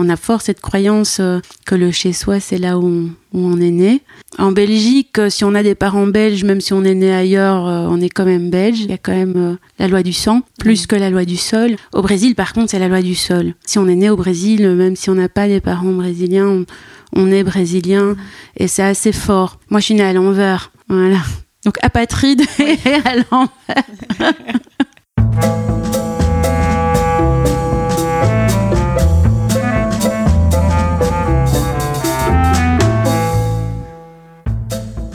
on a fort cette croyance euh, que le chez-soi, c'est là où on, est né. En Belgique, euh, si on a des parents belges, même si on est né ailleurs, euh, on est quand même belge. Il y a quand même la loi du sang, plus que la loi du sol. Au Brésil, par contre, c'est la loi du sol. Si on est né au Brésil, même si on n'a pas des parents brésiliens, on, on est brésilien. Et c'est assez fort. Moi, je suis née à l'envers. Voilà. Donc apatride et à l'envers.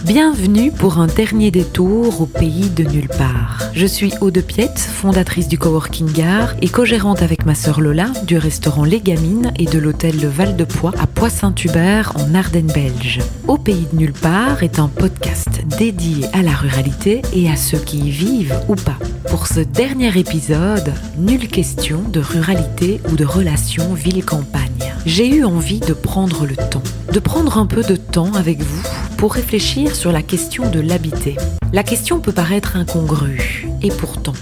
Bienvenue pour un dernier détour au pays de nulle part. Je suis Aude Piette, fondatrice du Coworking Gare et co-gérante avec ma sœur Lola du restaurant Les Gamines et de l'hôtel Le Val de Poix à Poix-Saint-Hubert en Ardennes belge. Au pays de nulle part est un podcast dédié à la ruralité et à ceux qui y vivent ou pas. Pour ce dernier épisode, nulle question de ruralité ou de relation ville-campagne. J'ai eu envie de prendre le temps, de prendre un peu de temps avec vous pour réfléchir sur la question de l'habiter. La question peut paraître incongrue, et pourtant,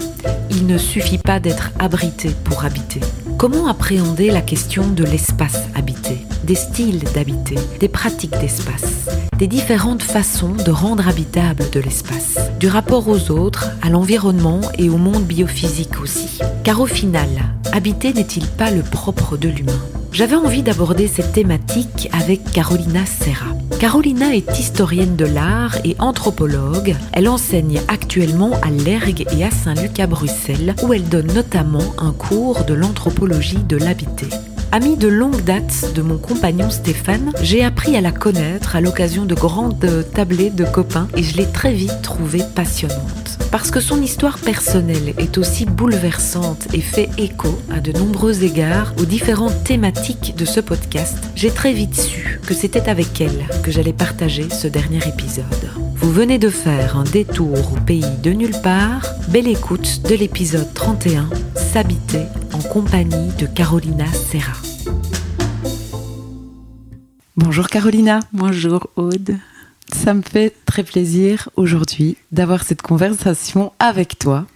il ne suffit pas d'être abrité pour habiter. Comment appréhender la question de l'espace habité, des styles d'habiter, des pratiques d'espace, des différentes façons de rendre habitable de l'espace, du rapport aux autres, à l'environnement et au monde biophysique aussi? Car au final, habiter n'est-il pas le propre de l'humain? J'avais envie d'aborder cette thématique avec Carolina Serra. Carolina est historienne de l'art et anthropologue. Elle enseigne actuellement à l'ERG et à Saint-Luc à Bruxelles, où elle donne notamment un cours de l'anthropologie de l'habité. Amie de longue date de mon compagnon Stéphane, j'ai appris à la connaître à l'occasion de grandes tablées de copains et je l'ai très vite trouvée passionnante. Parce que son histoire personnelle est aussi bouleversante et fait écho à de nombreux égards aux différentes thématiques de ce podcast, j'ai très vite su que c'était avec elle que j'allais partager ce dernier épisode. Vous venez de faire un détour au pays de nulle part. Belle écoute de l'épisode 31, S'habiter en compagnie de Carolina Serra. Bonjour Carolina. Bonjour Aude. Ça me fait très plaisir aujourd'hui d'avoir cette conversation avec toi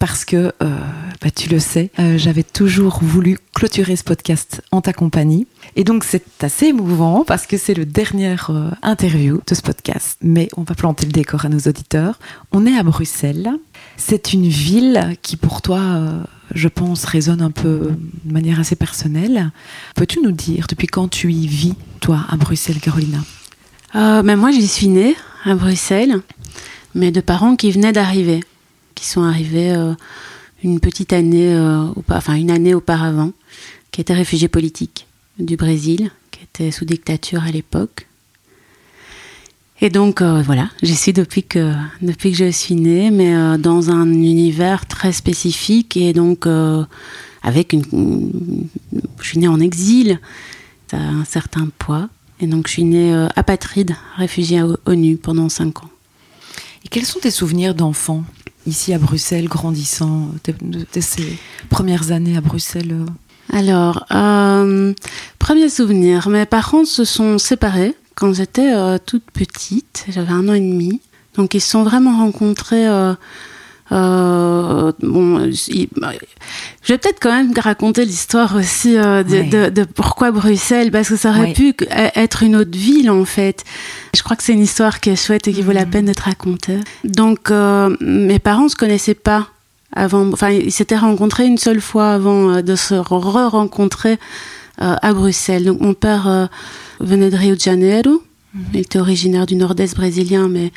parce que, euh, bah, tu le sais, euh, j'avais toujours voulu clôturer ce podcast en ta compagnie. Et donc c'est assez émouvant parce que c'est le dernier euh, interview de ce podcast. Mais on va planter le décor à nos auditeurs. On est à Bruxelles. C'est une ville qui pour toi, je pense, résonne un peu de manière assez personnelle. Peux-tu nous dire depuis quand tu y vis, toi, à Bruxelles, Carolina? Euh, ben Moi, j'y suis née à Bruxelles, mais de parents qui venaient d'arriver, qui sont arrivés euh, une petite année, euh, enfin une année auparavant, qui étaient réfugiés politiques du Brésil, qui était sous dictature à l'époque. Et donc euh, voilà, j'y suis depuis que depuis que je suis née, mais euh, dans un univers très spécifique et donc avec une, je suis née en exil, ça a un certain poids, et donc je suis née euh, apatride, réfugiée à ONU pendant cinq ans. Et quels sont tes souvenirs d'enfant ici à Bruxelles, grandissant, de, ces premières années à Bruxelles euh Alors, euh, premier souvenir, mes parents se sont séparés quand j'étais euh, toute petite, j'avais un an et demi. Donc ils se sont vraiment rencontrés. Euh, euh, bon, je vais peut-être quand même raconter l'histoire aussi euh, de, Ouais. de- de pourquoi Bruxelles, parce que ça aurait pu que- être une autre ville en fait. Je crois que c'est une histoire qui est chouette et qui vaut la Mhm. peine d'être racontée. Donc euh, mes parents se connaissaient pas avant, enfin ils s'étaient rencontrés une seule fois avant euh, de se re-rencontrer euh, à Bruxelles. Donc mon père euh, venait de Rio de Janeiro, il était originaire du nord-est brésilien, mais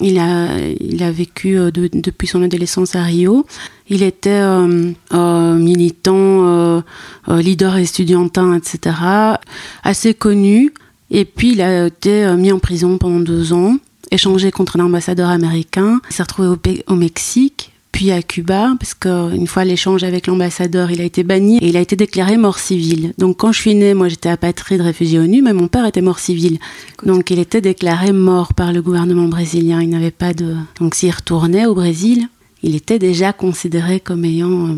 il a, il a vécu euh, de- depuis son adolescence à Rio. Il était euh, euh, militant, euh, euh, leader estudiantin, etc. Assez connu. Et puis il a été mis en prison pendant deux ans, échangé contre un ambassadeur américain. Il s'est retrouvé au, au Mexique, puis à Cuba, parce qu'une fois l'échange avec l'ambassadeur, il a été banni et il a été déclaré mort civil. Donc quand je suis née, moi j'étais apatride, réfugié ONU, mais mon père était mort civil. Donc il était déclaré mort par le gouvernement brésilien. Il n'avait pas de. Donc s'il retournait au Brésil, il était déjà considéré comme ayant euh,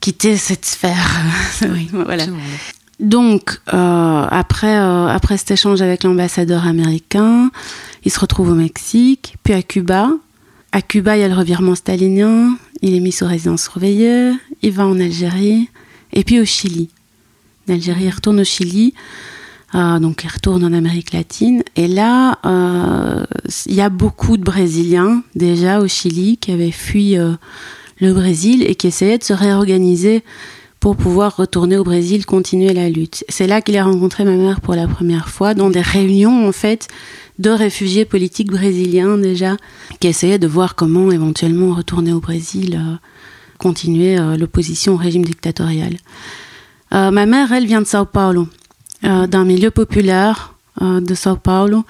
quitté cette sphère. Oui, voilà. Donc, euh, après, euh, après cet échange avec l'ambassadeur américain, il se retrouve au Mexique, puis à Cuba. À Cuba, il y a le revirement stalinien, il est mis sous résidence surveillée, il va en Algérie, et puis au Chili. d'Algérie, il retourne au Chili. Euh, donc il retourne en Amérique latine. Et là, euh, il y a beaucoup de Brésiliens déjà au Chili qui avaient fui euh, le Brésil et qui essayaient de se réorganiser pour pouvoir retourner au Brésil, continuer la lutte. C'est là qu'il a rencontré ma mère pour la première fois, dans des réunions en fait de réfugiés politiques brésiliens déjà, qui essayaient de voir comment éventuellement retourner au Brésil, continuer l'opposition au régime dictatorial. ma mère, elle vient de Sao Paulo. Euh, d'un milieu populaire euh, de Sao Paulo.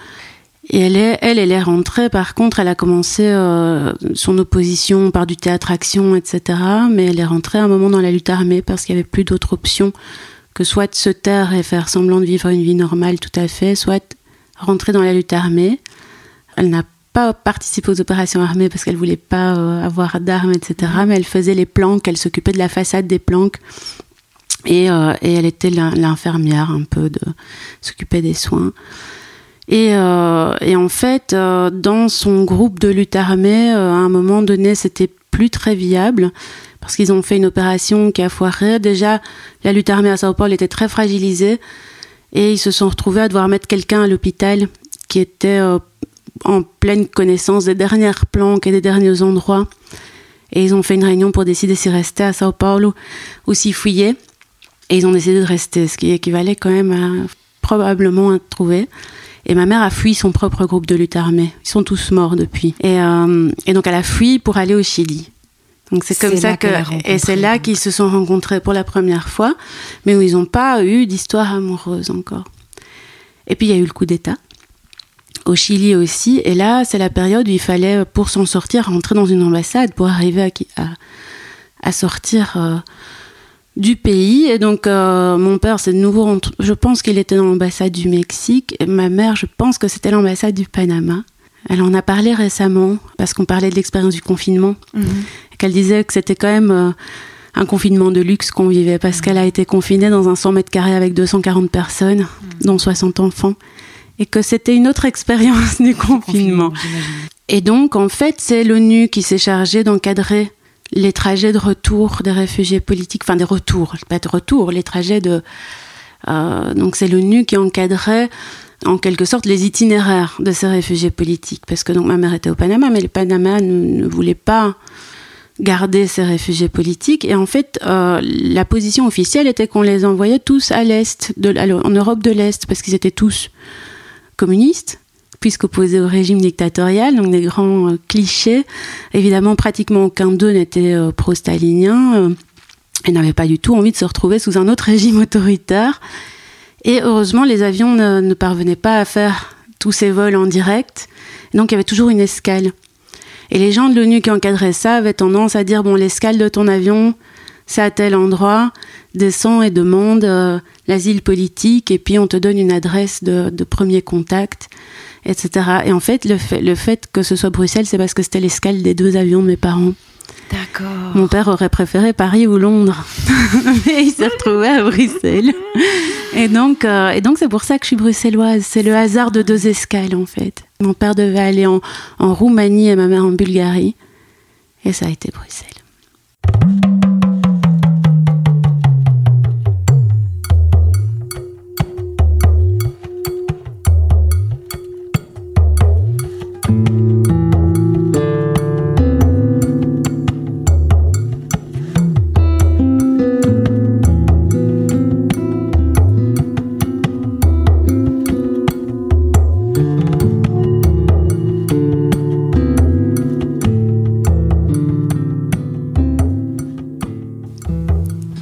Et elle, est, elle, elle est rentrée, par contre, elle a commencé euh, son opposition par du théâtre-action, etc. Mais elle est rentrée à un moment dans la lutte armée parce qu'il n'y avait plus d'autre option que soit se taire et faire semblant de vivre une vie normale tout à fait, soit rentrer dans la lutte armée. Elle n'a pas participé aux opérations armées parce qu'elle voulait pas avoir d'armes, etc. Mais elle faisait les planques, elle s'occupait de la façade des planques euh, et, elle était l'infirmière un peu de s'occuper des soins. Et, euh, en fait, euh, dans son groupe de lutte armée, à un moment donné, c'était plus très viable parce qu'ils ont fait une opération qui a foiré. Déjà, la lutte armée à Sao Paulo était très fragilisée et ils se sont retrouvés à devoir mettre quelqu'un à l'hôpital qui était en pleine connaissance des dernières planques et des derniers endroits. Et ils ont fait une réunion pour décider s'y rester à Sao Paulo ou s'y fouiller. Et ils ont décidé de rester, ce qui équivalait quand même à probablement à trouver. Et ma mère a fui son propre groupe de lutte armée. Ils sont tous morts depuis. Et, euh, et donc elle a fui pour aller au Chili. Donc c'est comme ça que et c'est là qu'ils se sont rencontrés pour la première fois, mais où ils n'ont pas eu d'histoire amoureuse encore. Et puis il y a eu le coup d'État au Chili aussi, et là c'est la période où il fallait pour s'en sortir rentrer dans une ambassade pour arriver à, à, à sortir. Euh, du pays. Et donc, euh, mon père, c'est de nouveau, je pense qu'il était dans l'ambassade du Mexique. Et ma mère, je pense que c'était l'ambassade du Panama. Elle en a parlé récemment, parce qu'on parlait de l'expérience du confinement. Mhm. Qu'elle disait que c'était quand même euh, un confinement de luxe qu'on vivait, parce qu'elle a été confinée dans un 100 mètres carrés avec 240 personnes, mhm. dont 60 enfants. Et que c'était une autre expérience du confinement. et donc, en fait, c'est l'ONU qui s'est chargée d'encadrer les trajets de retour des réfugiés politiques, enfin des retours, pas de retour, les trajets de... Euh, donc c'est l'ONU qui encadrait en quelque sorte les itinéraires de ces réfugiés politiques, parce que donc ma mère était au Panama, mais le Panama ne, voulait pas garder ces réfugiés politiques, et en fait euh, la position officielle était qu'on les envoyait tous à l'est, en Europe de l'Est, parce qu'ils étaient tous communistes, puisqu'opposés au régime dictatorial, donc des grands euh, clichés. Évidemment, pratiquement aucun d'eux n'était euh, pro-stalinien euh, et n'avait pas du tout envie de se retrouver sous un autre régime autoritaire. Et heureusement, les avions ne, parvenaient pas à faire tous ces vols en direct, donc il y avait toujours une escale. Et les gens de l'ONU qui encadraient ça avaient tendance à dire, bon, l'escale de ton avion, c'est à tel endroit, descends et demande l'asile politique, et puis on te donne une adresse de, de premier contact etc. Et en fait, le fait, le fait que ce soit Bruxelles, c'est parce que c'était l'escale des deux avions de mes parents. D'accord. Mon père aurait préféré Paris ou Londres, mais il s'est retrouvé à Bruxelles. Et donc, euh, et donc c'est pour ça que je suis bruxelloise. C'est le hasard de deux escales en fait. Mon père devait aller en, en Roumanie et ma mère en Bulgarie, et ça a été Bruxelles.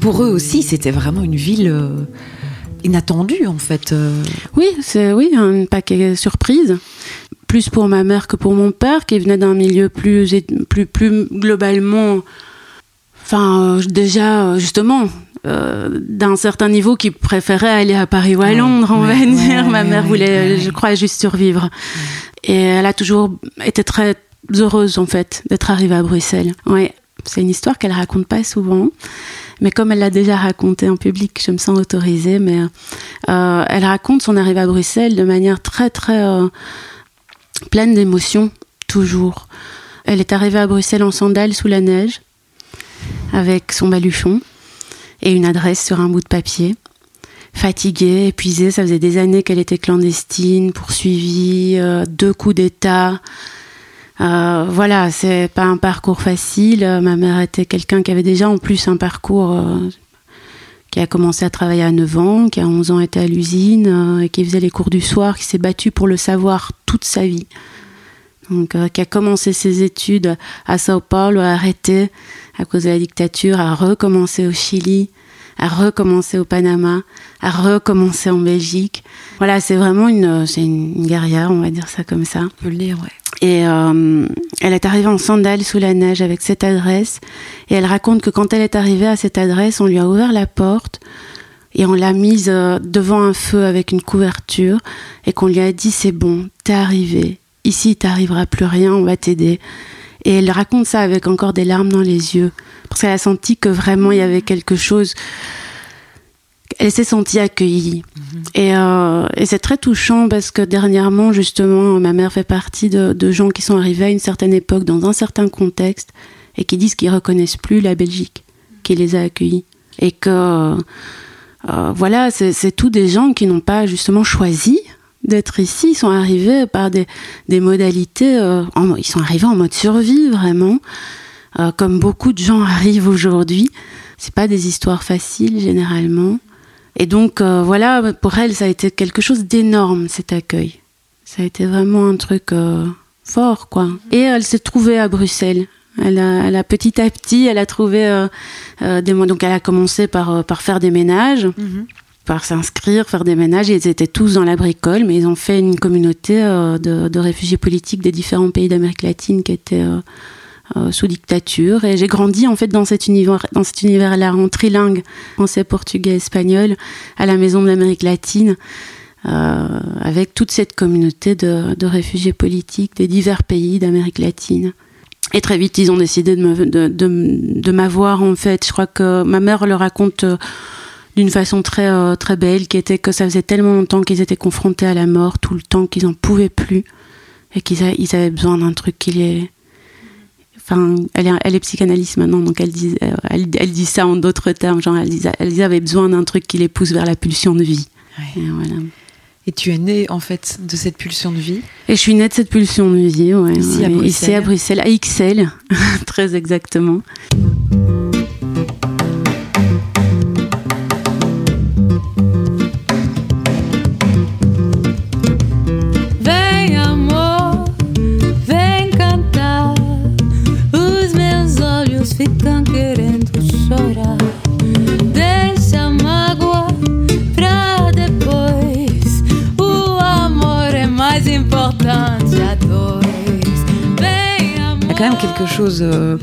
Pour eux aussi, c'était vraiment une ville euh, inattendue en fait. Euh. Oui, c'est oui un paquet surprise. Plus pour ma mère que pour mon père, qui venait d'un milieu plus, plus, plus globalement, enfin euh, déjà justement d'un certain niveau, qui préférait aller à Paris ou à Londres, on va dire. ma mère voulait, je crois, juste survivre. Et elle a toujours été très heureuse en fait d'être arrivée à Bruxelles. Ouais, c'est une histoire qu'elle raconte pas souvent. Mais comme elle l'a déjà raconté en public, je me sens autorisée. Mais euh, elle raconte son arrivée à Bruxelles de manière très très euh, pleine d'émotions, toujours. Elle est arrivée à Bruxelles en sandales sous la neige, avec son baluchon et une adresse sur un bout de papier. fatiguée, épuisée. Ça faisait des années qu'elle était clandestine, poursuivie, deux coups d'État. Euh, voilà, c'est pas un parcours facile. Ma mère était quelqu'un qui avait déjà en plus un parcours euh, qui a commencé à travailler à 9 ans, qui a 11 ans était à l'usine, euh, et qui faisait les cours du soir, qui s'est battu pour le savoir toute sa vie. Donc, qui a commencé ses études à Sao Paulo, a arrêté à cause de la dictature, a recommencé au Chili, a recommencé au Panama, a recommencé en Belgique. Voilà, c'est vraiment une, c'est une guerrière, on va dire ça comme ça. On peut le dire, ouais. Et euh, elle est arrivée en sandales sous la neige avec cette adresse. Et elle raconte que quand elle est arrivée à cette adresse, on lui a ouvert la porte et on l'a mise euh, devant un feu avec une couverture et qu'on lui a dit c'est bon, t'es arrivée. Ici, t'arrivera plus rien, on va t'aider. Et elle raconte ça avec encore des larmes dans les yeux parce qu'elle a senti que vraiment il y avait quelque chose elle s'est sentie accueillie. Mhm. Euh, et, c'est très touchant parce que dernièrement, justement, ma mère fait partie de, gens qui sont arrivés à une certaine époque, dans un certain contexte, et qui disent qu'ils reconnaissent plus la Belgique qui les a accueillis. Et que, euh, voilà, c'est tous des gens qui n'ont pas justement choisi d'être ici. Ils sont arrivés par des, modalités, euh, ils sont arrivés en mode survie, vraiment, comme beaucoup de gens arrivent aujourd'hui. C'est pas des histoires faciles, généralement. Et donc euh, voilà, pour elle, ça a été quelque chose d'énorme cet accueil. Ça a été vraiment un truc euh, fort, quoi. Et elle s'est trouvée à Bruxelles. Elle a, elle a, petit à petit, elle a trouvé euh, des. Donc elle a commencé par par faire des ménages. Mhm. par s'inscrire, faire des ménages. Ils étaient tous dans la bricole, mais ils ont fait une communauté de, de, réfugiés politiques des différents pays d'Amérique latine qui étaient euh, sous dictature. Et j'ai grandi en fait dans cet univers, dans cet univers-là, en trilingue, français, portugais, espagnol, à la Maison de l'Amérique latine. Euh, avec toute cette communauté de, de, réfugiés politiques des divers pays d'Amérique latine. Et très vite, ils ont décidé de, de, de, m'avoir, en fait. Je crois que ma mère le raconte euh, d'une façon très, très belle, qui était que ça faisait tellement longtemps qu'ils étaient confrontés à la mort, tout le temps qu'ils n'en pouvaient plus, et qu'ils ils avaient besoin d'un truc qui les, Enfin, elle est, elle est psychanalyste maintenant, donc elle dit, euh, elle, dit ça en d'autres termes. Genre, elle avait besoin d'un truc qui les pousse vers la pulsion de vie. Et, voilà. Et tu es née en fait de cette pulsion de vie? Et je suis née de cette pulsion de vie, ouais. Ici, à Bruxelles. Ici à Bruxelles, à XL, très exactement. Quand même quelque chose euh,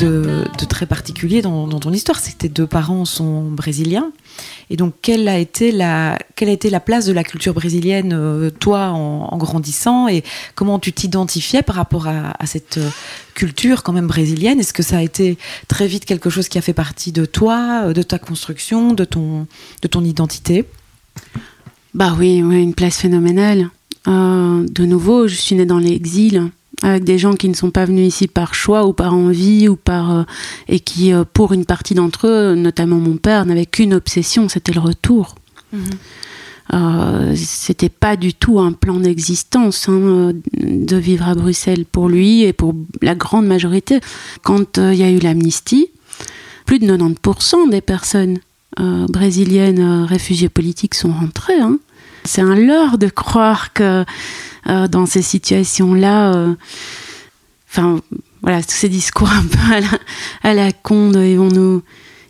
de, très particulier dans, ton histoire, c'est que tes deux parents sont brésiliens. Et donc, quelle a été la, quelle a été la place de la culture brésilienne, euh, toi, en, grandissant, et comment tu t'identifiais par rapport à, cette euh, culture quand même brésilienne? Est-ce que ça a été très vite quelque chose qui a fait partie de toi, de ta construction, de ton, de ton identité? Bah oui, oui, une place phénoménale. de nouveau, je suis née dans l'exil avec des gens qui ne sont pas venus ici par choix ou par envie ou par euh, et qui euh, pour une partie d'entre eux notamment mon père n'avaient qu'une obsession c'était le retour mhm. euh, c'était pas du tout un plan d'existence hein, de vivre à Bruxelles pour lui et pour la grande majorité quand il y a eu l'amnistie plus de 90% des personnes brésiliennes réfugiées politiques sont rentrées hein. C'est un leurre de croire que euh, dans ces situations-là. Euh, enfin, voilà, tous ces discours un peu à la, à con, ils vont nous,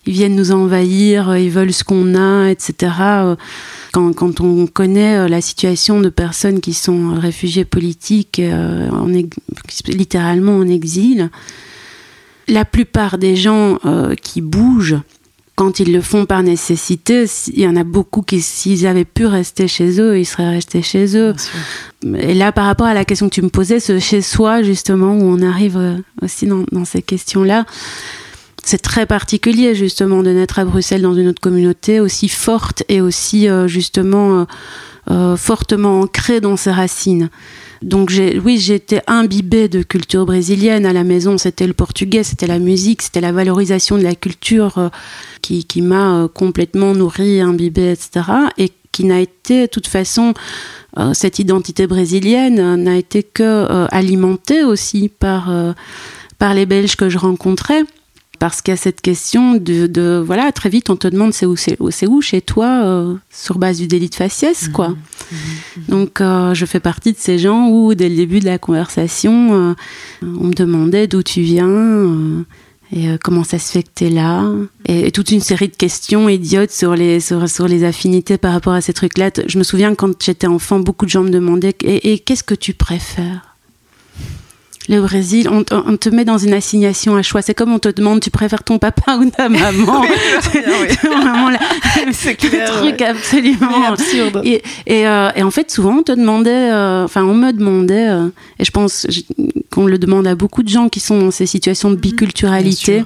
ils viennent nous envahir, ils veulent ce qu'on a, etc. Quand, on connaît la situation de personnes qui sont réfugiés politiques, euh, en, littéralement en exil, la plupart des gens qui bougent quand ils le font par nécessité, il y en a beaucoup qui, s'ils avaient pu rester chez eux, ils seraient restés chez eux. Et là, par rapport à la question que tu me posais, ce chez soi, justement, où on arrive euh, aussi dans, ces questions-là, c'est très particulier, justement, de naître à Bruxelles dans une autre communauté aussi forte et aussi, euh, justement, fortement ancré dans ses racines. Donc oui, j'étais imbibée de culture brésilienne à la maison. C'était le portugais, c'était la musique, c'était la valorisation de la culture euh, qui, qui m'a euh, complètement nourrie, imbibée, etc. Et qui n'a été, de toute façon, euh, cette identité brésilienne n'a été que alimentée aussi par, par les Belges que je rencontrais parce qu'il y a cette question de, voilà très vite on te demande c'est où c'est où, chez toi euh, sur base du délit de faciès quoi mhm. Mhm. Mhm. donc euh, je fais partie de ces gens où dès le début de la conversation euh, on me demandait d'où tu viens et comment ça se fait que tu es là et, toute une série de questions idiotes sur les sur, sur les affinités par rapport à ces trucs là je me souviens quand j'étais enfant beaucoup de gens me demandaient et qu'est-ce que tu préfères? Le Brésil, on, te met dans une assignation à choix. C'est comme on te demande, tu préfères ton papa ou ta maman C'est un truc absolument absurde. Et, euh, et, en fait, souvent, on te demandait, euh, enfin, on me demandait, euh, et je pense qu'on le demande à beaucoup de gens qui sont dans ces situations de biculturalité.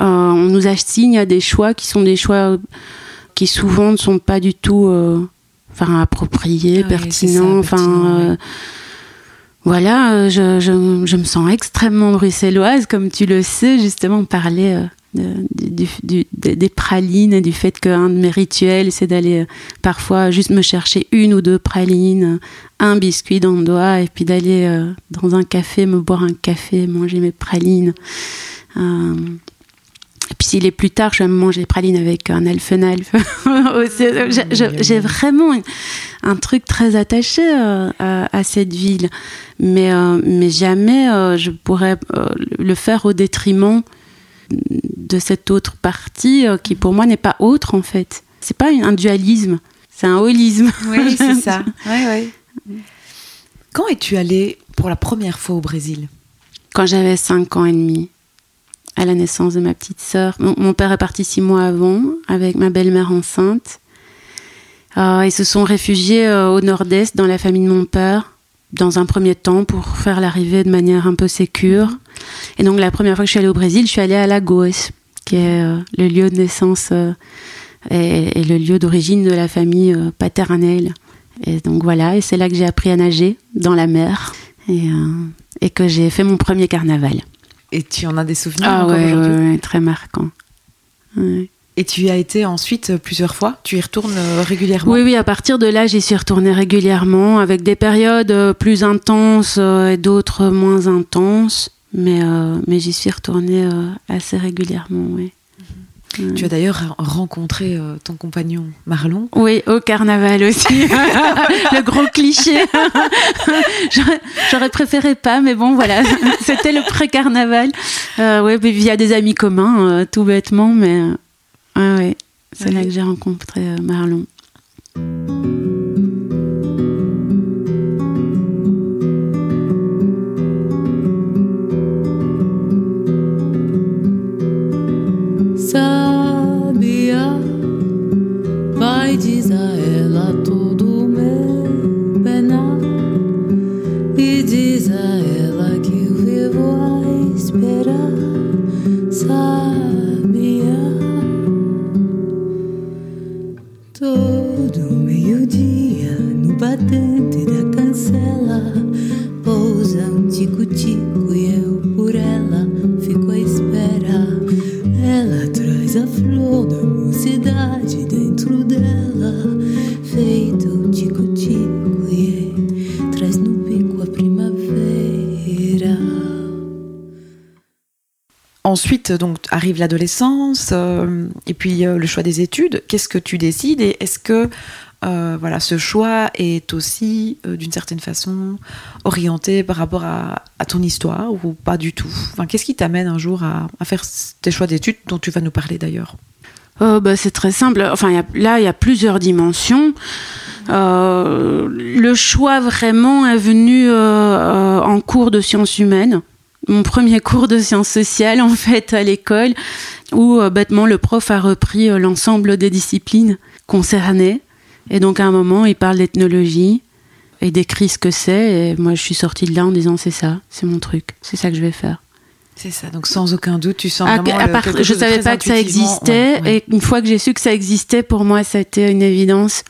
on nous assigne à des choix qui sont des choix qui souvent ne sont pas du tout, enfin, appropriés, pertinents, enfin voilà, euh, je, je, je, me sens extrêmement bruxelloise, comme tu le sais, justement, parler euh, du, du, des pralines et du fait qu'un de mes rituels, c'est d'aller euh, parfois juste me chercher une ou deux pralines, un biscuit dans le doigt, et puis d'aller dans un café, me boire un café, manger mes pralines. Et puis s'il est plus tard, je vais manger des pralines avec un elfenelf. J'ai vraiment un truc très attaché euh, à, cette ville, mais, euh, mais jamais euh, je pourrais le faire au détriment de cette autre partie qui pour moi n'est pas autre en fait. C'est pas un dualisme, c'est un holisme. Oui, c'est ça. Quand es-tu allée pour la première fois au Brésil? Quand j'avais 5 ans et demi à la naissance de ma petite sœur. Mon, père est parti six mois avant avec ma belle-mère enceinte. Euh, ils se sont réfugiés euh, au nord-est dans la famille de mon père dans un premier temps pour faire l'arrivée de manière un peu sécure. Et donc la première fois que je suis allée au Brésil, je suis allée à Lagos, qui est euh, le lieu de naissance et, le lieu d'origine de la famille paternelle. Et donc voilà, et c'est là que j'ai appris à nager dans la mer et que j'ai fait mon premier carnaval. Et tu en as des souvenirs ah, ouais, très marquants. Et tu y as été ensuite plusieurs fois? Tu y retournes euh, régulièrement? Oui, oui, à partir de là, j'y suis retournée régulièrement, avec des périodes euh, plus intenses euh, et d'autres moins intenses. Mais, mais j'y suis retournée assez régulièrement, oui. Tu as d'ailleurs rencontré euh, ton compagnon Marlon. Oui, au carnaval aussi. le gros cliché. J'aurais préféré pas, mais bon, voilà. C'était le pré-carnaval. Euh, oui, via des amis communs, euh, tout bêtement, mais ouais, c'est là que j'ai rencontré Marlon. Sabia, vai dizer a ela Donc arrive l'adolescence euh, et puis euh, le choix des études. Qu'est-ce que tu décides et est-ce que euh, voilà, ce choix est aussi d'une certaine façon orienté par rapport à, ton histoire ou pas du tout? Enfin, Qu'est-ce qui t'amène un jour à, faire tes choix d'études dont tu vas nous parler d'ailleurs? Bah, C'est très simple. Enfin, là, il y a plusieurs dimensions. le choix vraiment est venu en cours de sciences humaines mon premier cours de sciences sociales en fait à l'école où euh, bêtement le prof a repris euh, l'ensemble des disciplines concernées. Et donc à un moment il parle d'ethnologie et décrit ce que c'est. Et moi je suis sortie de là en disant c'est ça c'est mon truc c'est ça que je vais faire. C'est ça. Donc sans aucun doute tu sens vraiment à part, je savais pas que ça existait. et une fois que j'ai su que ça existait pour moi ça a été une évidence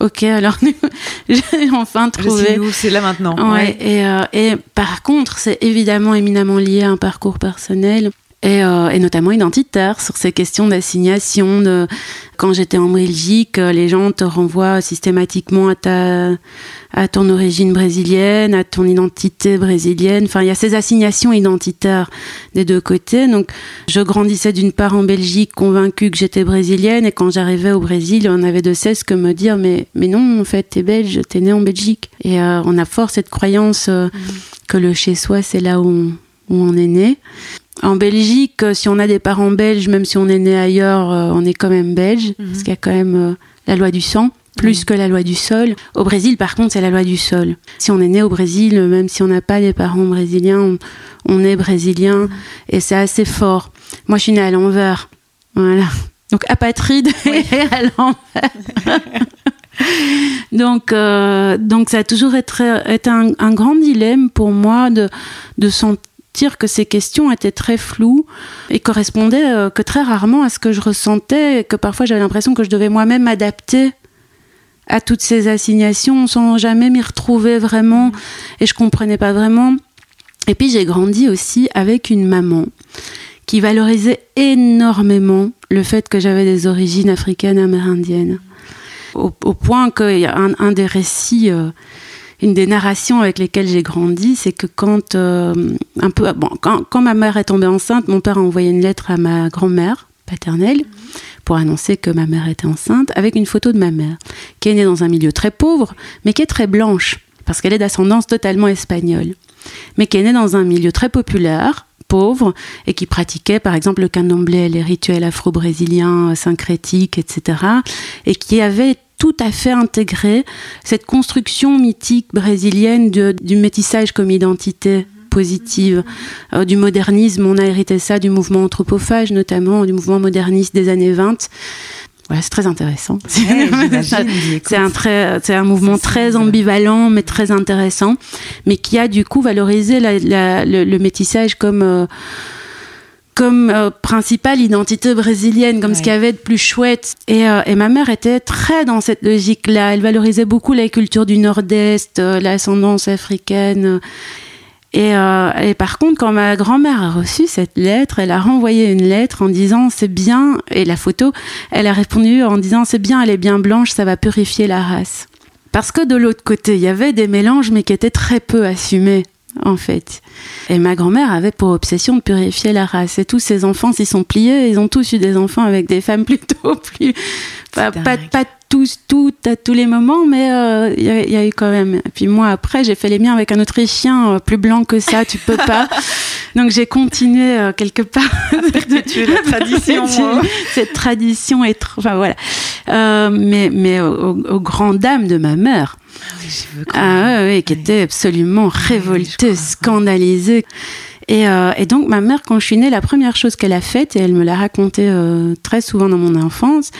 Ok, alors j'ai enfin trouvé. C'est là maintenant. Ouais, Et, euh, et par contre, c'est évidemment éminemment lié à un parcours personnel. Et, euh, et, notamment identitaire sur ces questions d'assignation. De... Quand j'étais en Belgique, euh, les gens te renvoient systématiquement à, ta, à ton origine brésilienne, à ton identité brésilienne. Enfin, il y a ces assignations identitaires des deux côtés. Donc, je grandissais d'une part en Belgique convaincue que j'étais brésilienne, et quand j'arrivais au Brésil, on avait de cesse que me dire mais, mais non, en fait, t'es belge, t'es né en Belgique. Et euh, on a fort cette croyance euh, mmh. que le chez-soi, c'est là où on, où on est né. En Belgique, euh, si on a des parents belges, même si on est né ailleurs, euh, on est quand même belge, mhm. parce qu'il y a quand même euh, la loi du sang, plus mhm. que la loi du sol. Au Brésil, par contre, c'est la loi du sol. Si on est né au Brésil, même si on n'a pas des parents brésiliens, on, est brésilien, mhm. et c'est assez fort. Moi, je suis née à l'envers. Voilà. Donc, apatride et à l'envers. donc, donc, ça a toujours été, un, un, grand dilemme pour moi de, de sentir que ces questions étaient très floues et correspondaient euh, que très rarement à ce que je ressentais et que parfois j'avais l'impression que je devais moi-même m'adapter à toutes ces assignations sans jamais m'y retrouver vraiment et je comprenais pas vraiment. Et puis j'ai grandi aussi avec une maman qui valorisait énormément le fait que j'avais des origines africaines amérindiennes. Au, point a un, des récits euh, une des narrations avec lesquelles j'ai grandi, c'est que quand euh, un peu bon, quand, ma mère est tombée enceinte, mon père a envoyé une lettre à ma grand-mère paternelle pour annoncer que ma mère était enceinte avec une photo de ma mère qui est née dans un milieu très pauvre mais qui est très blanche parce qu'elle est d'ascendance totalement espagnole mais qui est née dans un milieu très populaire pauvre et qui pratiquait par exemple le candomblé, les rituels afro-brésiliens, syncrétiques, etc. et qui avait tout à fait intégré cette construction mythique brésilienne du métissage comme identité positive, euh, du modernisme. On a hérité ça du mouvement anthropophage, notamment du mouvement moderniste des années 20. Voilà, c'est très intéressant. c'est un, très, c'est un mouvement très ambivalent, mais très intéressant, mais qui a du coup valorisé le, métissage comme euh, comme euh, principale identité brésilienne, comme ce qu'il y avait de plus chouette. Et, euh, et, ma mère était très dans cette logique-là. Elle valorisait beaucoup la culture du Nord-Est, euh, l'ascendance africaine. Et, et, par contre, quand ma grand-mère a reçu cette lettre, elle a renvoyé une lettre en disant c'est bien, et la photo, elle a répondu en disant c'est bien, elle est bien blanche, ça va purifier la race. Parce que de l'autre côté, il y avait des mélanges, mais qui étaient très peu assumés en fait. Et ma grand-mère avait pour obsession de purifier la race. Et tous ses enfants s'y sont pliés. Ils ont tous eu des enfants avec des femmes plutôt plus. Pas, pas, tous, tout, à tous les moments, mais euh, il y, a eu quand même. Et puis moi, après, j'ai fait les miens avec un Autrichien euh, plus blanc que ça, tu peux pas. Donc j'ai continué euh, quelque part. perpétuer la tradition. Hein. Cette tradition est. Enfin voilà. Mais mais aux grandes dames de ma mère ah, oui, qui était absolument révoltée, scandalisée. Et, euh, et, donc ma mère, quand je suis née, la première chose qu'elle a faite, et elle me l'a raconté euh, très souvent dans mon enfance,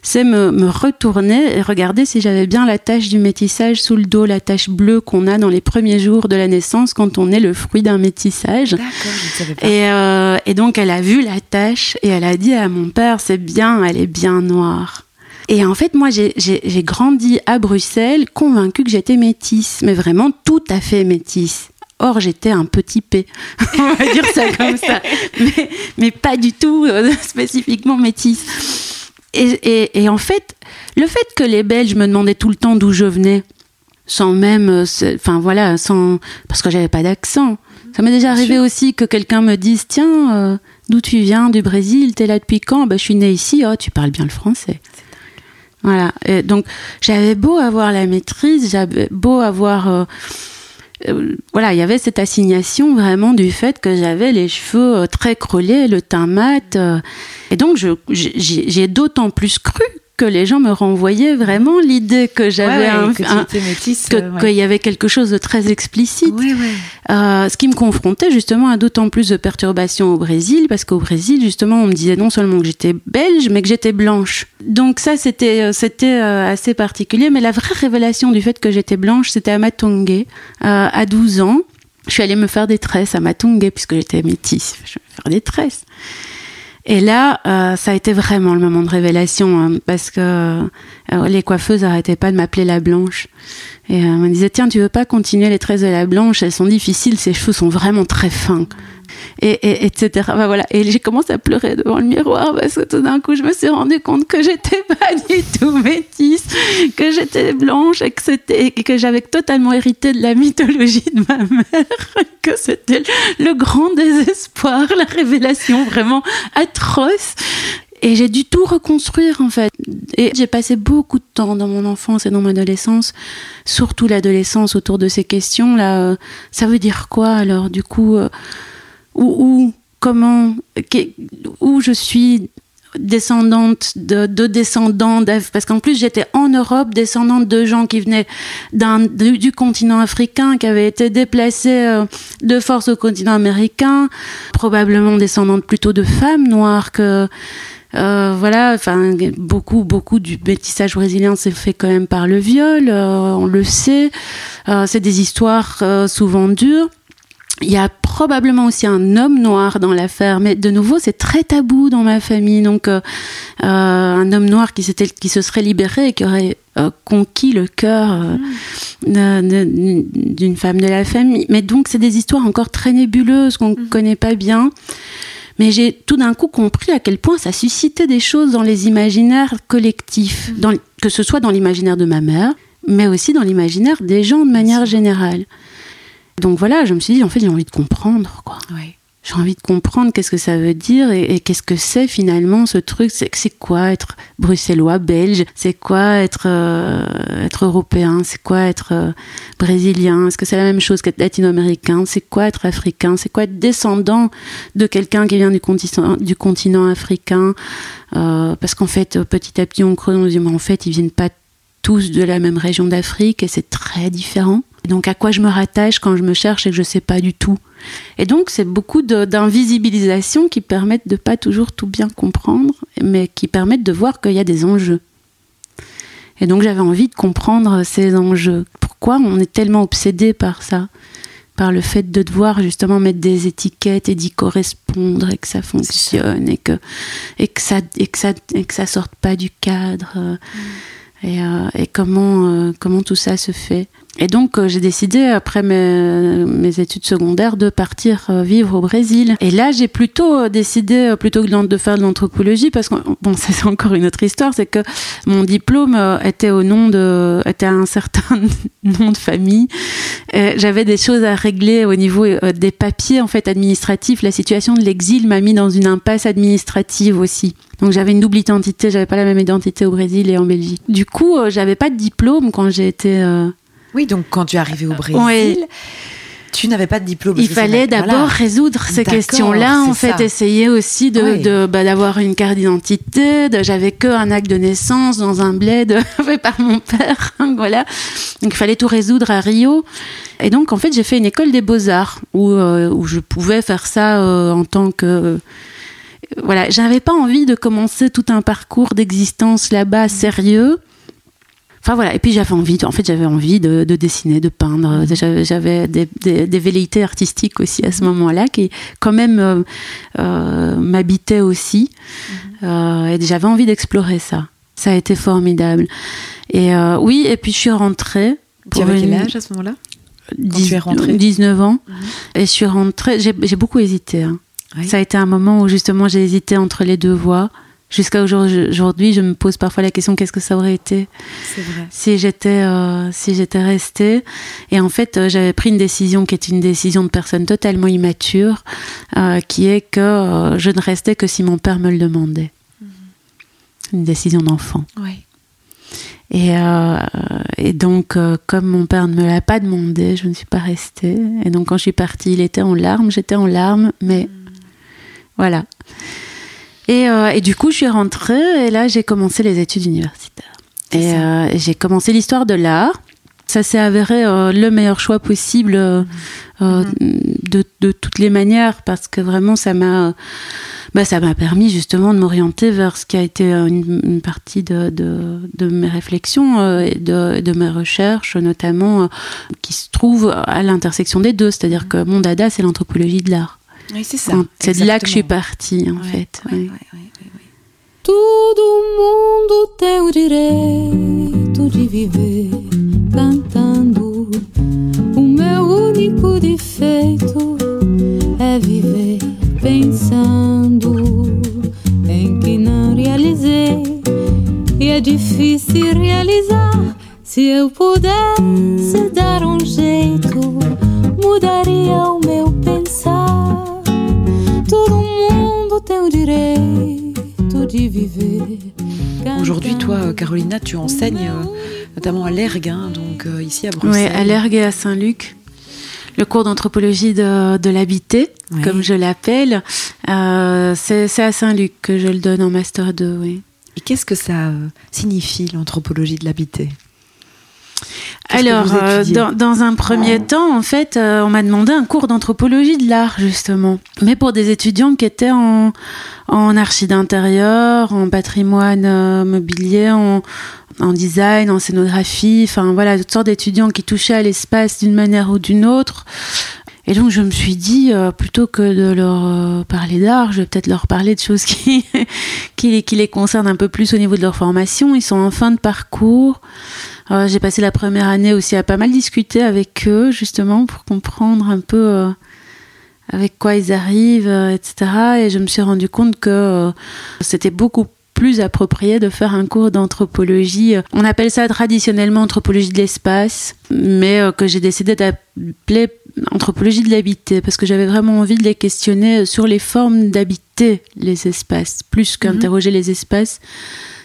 c'est me, me, retourner et regarder si j'avais bien la tache du métissage sous le dos, la tache bleue qu'on a dans les premiers jours de la naissance quand on est le fruit d'un métissage. D'accord, je ne savais pas. Et, euh, et donc elle a vu la tache et elle a dit à mon père, c'est bien, elle est bien noire. Et en fait, moi, j'ai grandi à Bruxelles convaincue que j'étais métisse, mais vraiment tout à fait métisse. Or, j'étais un petit P, on va dire ça comme ça, mais, mais pas du tout euh, spécifiquement métisse. Et, et, et, en fait, le fait que les Belges me demandaient tout le temps d'où je venais, sans même, euh, enfin voilà, sans, parce que j'avais pas d'accent. Ça m'est déjà arrivé aussi que quelqu'un me dise, tiens, euh, d'où tu viens, du Brésil, t'es là depuis quand? Ben, Je suis née ici, oh, tu parles bien le français. Voilà. Et donc j'avais beau avoir la maîtrise, j'avais beau avoir euh, euh, voilà, il y avait cette assignation vraiment du fait que j'avais les cheveux euh, très crôlés, le teint mat. et donc, j'ai d'autant plus cru que les gens me renvoyaient vraiment l'idée que j'avais un, qu'il y avait quelque chose de très explicite. Euh, ce qui me confrontait justement à d'autant plus de perturbations au Brésil parce qu'au Brésil justement on me disait non seulement que j'étais belge mais que j'étais blanche. Donc ça c'était euh, c'était euh, assez particulier. Mais la vraie révélation du fait que j'étais blanche c'était à Matongue à 12 ans. Je suis allée me faire des tresses à Matongue puisque j'étais métisse. Je vais faire des tresses Et là, euh, ça a été vraiment le moment de révélation hein, parce que euh, les coiffeuses n'arrêtaient pas de m'appeler la blanche. Et euh, on me disait tiens, tu veux pas continuer les tresses de la blanche? Elles sont difficiles, ses cheveux sont vraiment très fins et, etc. Voilà. Et j'ai commencé à pleurer devant le miroir parce que tout d'un coup, je me suis rendu compte que j'étais pas du tout métisse, que j'étais blanche et que j'avais totalement hérité de la mythologie de ma mère, que c'était le grand désespoir, la révélation vraiment atroce. Et j'ai dû tout reconstruire en fait. Et j'ai passé beaucoup de temps dans mon enfance et dans mon adolescence, surtout l'adolescence autour de ces questions là. Ça veut dire quoi alors du coup euh, où, comment, où je suis descendante de, descendants parce qu'en plus j'étais en Europe descendante de gens qui venaient du, continent africain qui avaient été déplacés euh, de force au continent américain probablement descendante plutôt de femmes noires que euh, voilà enfin beaucoup beaucoup du métissage brésilien s'est fait quand même par le viol euh, on le sait. C'est des histoires souvent dures. Il y a probablement aussi un homme noir dans l'affaire, mais de nouveau, c'est très tabou dans ma famille. Donc, euh, euh un homme noir qui, qui se serait libéré et qui aurait euh, conquis le cœur euh, d'une femme de la famille. Mais donc, c'est des histoires encore très nébuleuses qu'on ne mm. connaît pas bien. Mais j'ai tout d'un coup compris à quel point ça suscitait des choses dans les imaginaires collectifs, mm. dans, que ce soit dans l'imaginaire de ma mère, mais aussi dans l'imaginaire des gens de manière générale. Donc voilà, je me suis dit, en fait, j'ai envie de comprendre, quoi. J'ai envie de comprendre qu'est-ce que ça veut dire et, qu'est-ce que c'est finalement ce truc. C'est c'est quoi être bruxellois, belge? C'est quoi être euh, être européen? C'est quoi être euh, brésilien? Est-ce que c'est la même chose qu'être latino-américain? C'est quoi être africain? C'est quoi être descendant de quelqu'un qui vient du continent du continent africain? Euh, Parce qu'en fait, petit à petit, on creuse, on se dit, mais en fait, ils viennent pas tous de la même région d'Afrique et c'est très différent. donc à quoi je me rattache quand je me cherche et que je ne sais pas du tout. Et donc c'est beaucoup d'invisibilisation qui permettent de pas toujours tout bien comprendre, mais qui permettent de voir qu'il y a des enjeux. Et donc j'avais envie de comprendre ces enjeux. Pourquoi on est tellement obsédé par ça? Par le fait de devoir justement mettre des étiquettes et d'y correspondre et que ça fonctionne et que et que ça et que ça et que ça sorte pas du cadre. Mm et, euh, euh, comment tout ça se fait. Et donc euh, j'ai décidé après mes, études secondaires de partir vivre au Brésil. Et là j'ai plutôt décidé plutôt que de faire de l'anthropologie parce que bon c'est encore une autre histoire, c'est que mon diplôme était au nom de était un certain nom de famille. J'avais des choses à régler au niveau des papiers en fait administratifs. La situation de l'exil m'a mis dans une impasse administrative aussi. Donc j'avais une double identité, j'avais pas la même identité au Brésil et en Belgique. Du coup, euh, j'avais pas de diplôme quand j'ai été. Euh, oui, donc quand tu es arrivée au Brésil. Tu n'avais pas de diplôme. Il fallait d'abord résoudre ces questions-là, en fait, essayer aussi de, bah, d'avoir une carte d'identité. J'avais que un acte de naissance dans un bled fait par mon père, voilà. Donc il fallait tout résoudre à Rio. Et donc en fait, j'ai fait une école des beaux arts où euh, où je pouvais faire ça en tant que voilà, j'avais pas envie de commencer tout un parcours d'existence là-bas sérieux. Enfin voilà, et puis j'avais envie, en fait j'avais envie de, dessiner, de peindre. J'avais des, des, velléités artistiques aussi à ce moment-là qui quand même euh, euh, m'habitaient aussi. Mhm. Euh, et j'avais envie d'explorer ça. Ça a été formidable. Et oui, et puis je suis rentrée. Tu avais quel âge à ce moment-là? Quand tu es rentrée? 19 ans. Mhm. Et je suis rentrée, j'ai beaucoup hésité. Hein. Ça a été un moment où justement j'ai hésité entre les deux voies. Jusqu'à aujourd'hui, je me pose parfois la question qu'est-ce que ça aurait été si j'étais euh, si j'étais restée? Et en fait, euh, j'avais pris une décision qui est une décision de personne totalement immature, euh, qui est que je ne restais que si mon père me le demandait. Mhm. Une décision d'enfant. Oui. Et, et, donc, comme mon père ne me l'a pas demandé, je ne suis pas restée. Et donc, quand je suis partie, il était en larmes, j'étais en larmes, mais mhm. Voilà. Euh, et, du coup, je suis rentrée et là, j'ai commencé les études universitaires. Et euh, j'ai commencé l'histoire de l'art. Ça s'est avéré euh, le meilleur choix possible mm-hmm. de, toutes les manières parce que vraiment, ça m'a bah, ça m'a permis justement de m'orienter vers ce qui a été une, partie de, de, mes réflexions et de, de, mes recherches, notamment qui se trouve à l'intersection des deux. C'est-à-dire mm-hmm. que mon dada, c'est l'anthropologie de l'art. Oui, c'est ça. C'est de là que je suis partie, en fait. Ouais, Todo mundo tem o direito de viver cantando. O meu único defeito é viver pensando em que não realizei. E é difícil realizar. Se eu pudesse dar um jeito, mudaria o meu pensar. Todo mundo tem o direito de viver. Aujourd'hui, toi, Carolina, tu enseignes euh, notamment à l'ERG, hein, donc euh, ici à Bruxelles. Oui, à l'ERG et à Saint-Luc. Le cours d'anthropologie de, de l'habité, Oui. comme je l'appelle, euh, c'est à Saint-Luc que je le donne en Master 2, oui. Et qu'est-ce que ça signifie, l'anthropologie de l'habité? Alors, euh, dans, dans un premier temps, en fait, euh, on m'a demandé un cours d'anthropologie de l'art, justement. Mais pour des étudiants qui étaient en, en archi d'intérieur, en patrimoine euh, mobilier, en, en design, en scénographie, enfin voilà, toutes sortes d'étudiants qui touchaient à l'espace d'une manière ou d'une autre. Et donc je me suis dit, euh, plutôt que de leur euh, parler d'art, je vais peut-être leur parler de choses qui, les- qui concernent un peu plus au niveau de leur formation. Ils sont en fin de parcours. Euh, J'ai passé la première année aussi à pas mal discuter avec eux, justement, pour comprendre un peu avec quoi ils arrivent, etc. Et je me suis rendu compte que c'était beaucoup plus approprié de faire un cours d'anthropologie. On appelle ça traditionnellement anthropologie de l'espace, mais euh, que j'ai décidé d'appeler anthropologie de l'habité, parce que j'avais vraiment envie de les questionner sur les formes d'habiter les espaces, plus qu'interroger les espaces.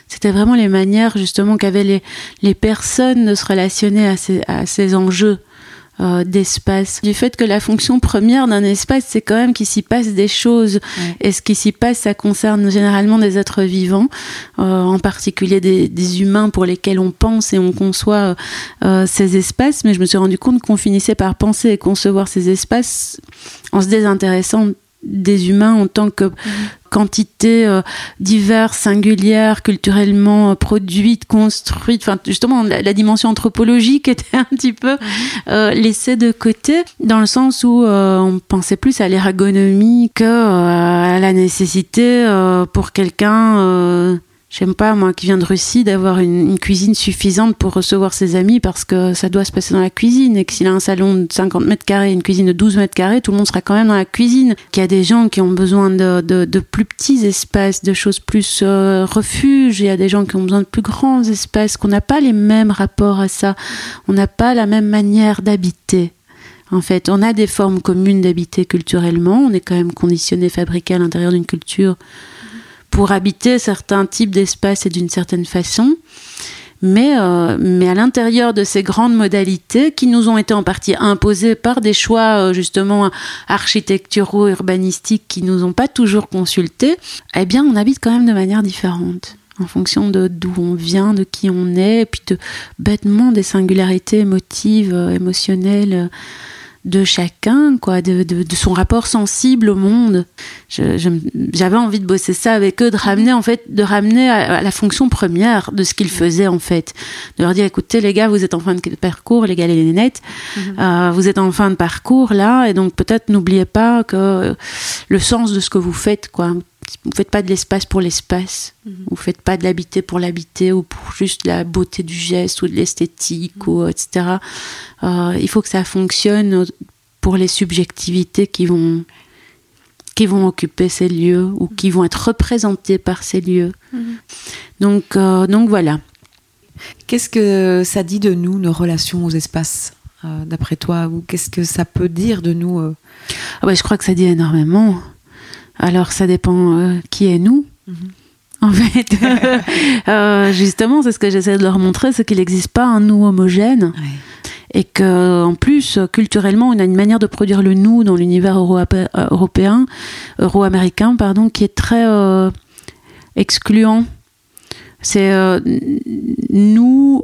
C'était vraiment les manières justement qu'avaient les, les personnes de se relationner à ces, à ces enjeux euh, d'espace. Du fait que la fonction première d'un espace, c'est quand même qu'il s'y passe des choses. Ouais. Et ce qui s'y passe, ça concerne généralement des êtres vivants, euh, en particulier des, des humains pour lesquels on pense et on conçoit euh, euh, ces espaces. Mais je me suis rendu compte qu'on finissait par penser et concevoir ces espaces en se désintéressant des humains en tant que quantité euh, diverse, singulière, culturellement euh, produite, construite. Enfin, justement, la, la dimension anthropologique était un petit peu euh, laissée de côté, dans le sens où euh, on pensait plus à l'ergonomie que euh, à la nécessité euh, pour quelqu'un. J'aime pas, moi, qui vient de Russie, d'avoir une, cuisine suffisante pour recevoir ses amis parce que ça doit se passer dans la cuisine et que s'il a un salon de 50 mètres carrés, une cuisine de 12 mètres carrés, tout le monde sera quand même dans la cuisine. Qu'il y a des gens qui ont besoin de, de, de plus petits espaces, de choses plus euh, refuges. Il y a des gens qui ont besoin de plus grands espaces, qu'on n'a pas les mêmes rapports à ça. On n'a pas la même manière d'habiter. En fait, on a des formes communes d'habiter culturellement. On est quand même conditionné, fabriqué à l'intérieur d'une culture pour habiter certains types d'espaces et d'une certaine façon. Mais, euh, mais à l'intérieur de ces grandes modalités qui nous ont été en partie imposées par des choix euh, justement architecturaux, urbanistiques qui nous ont pas toujours consultés, eh bien on habite quand même de manière différente en fonction de d'où on vient, de qui on est, et puis de bêtement des singularités émotives, euh, émotionnelles de chacun, quoi, de, de, de son rapport sensible au monde. J'avais envie de bosser ça avec eux, de ramener en fait, de ramener à, à la fonction première de ce qu'ils faisaient en fait, de leur dire écoutez les gars, vous êtes en fin de parcours, les gars et les nénettes, euh, vous êtes en fin de parcours là, et donc peut-être n'oubliez pas que le sens de ce que vous faites, quoi. Vous faites pas de l'espace pour l'espace. Vous faites pas de l'habiter pour l'habiter ou pour juste la beauté du geste ou de l'esthétique ou etc. Euh, il faut que ça fonctionne pour les subjectivités qui vont qui vont occuper ces lieux ou qui vont être représentées par ces lieux. Donc euh, donc voilà. Qu'est-ce que ça dit de nous, nos relations aux espaces, euh, d'après toi? Ou qu'est-ce que ça peut dire de nous euh? Ah bah, je crois que ça dit énormément. Alors ça dépend euh, qui est nous. En fait, Euh, justement, c'est ce que j'essaie de leur montrer, c'est qu'il n'existe pas un nous homogène et que en plus culturellement on a une manière de produire le nous dans l'univers euro- européen euro-américain pardon qui est très euh, excluant. C'est nous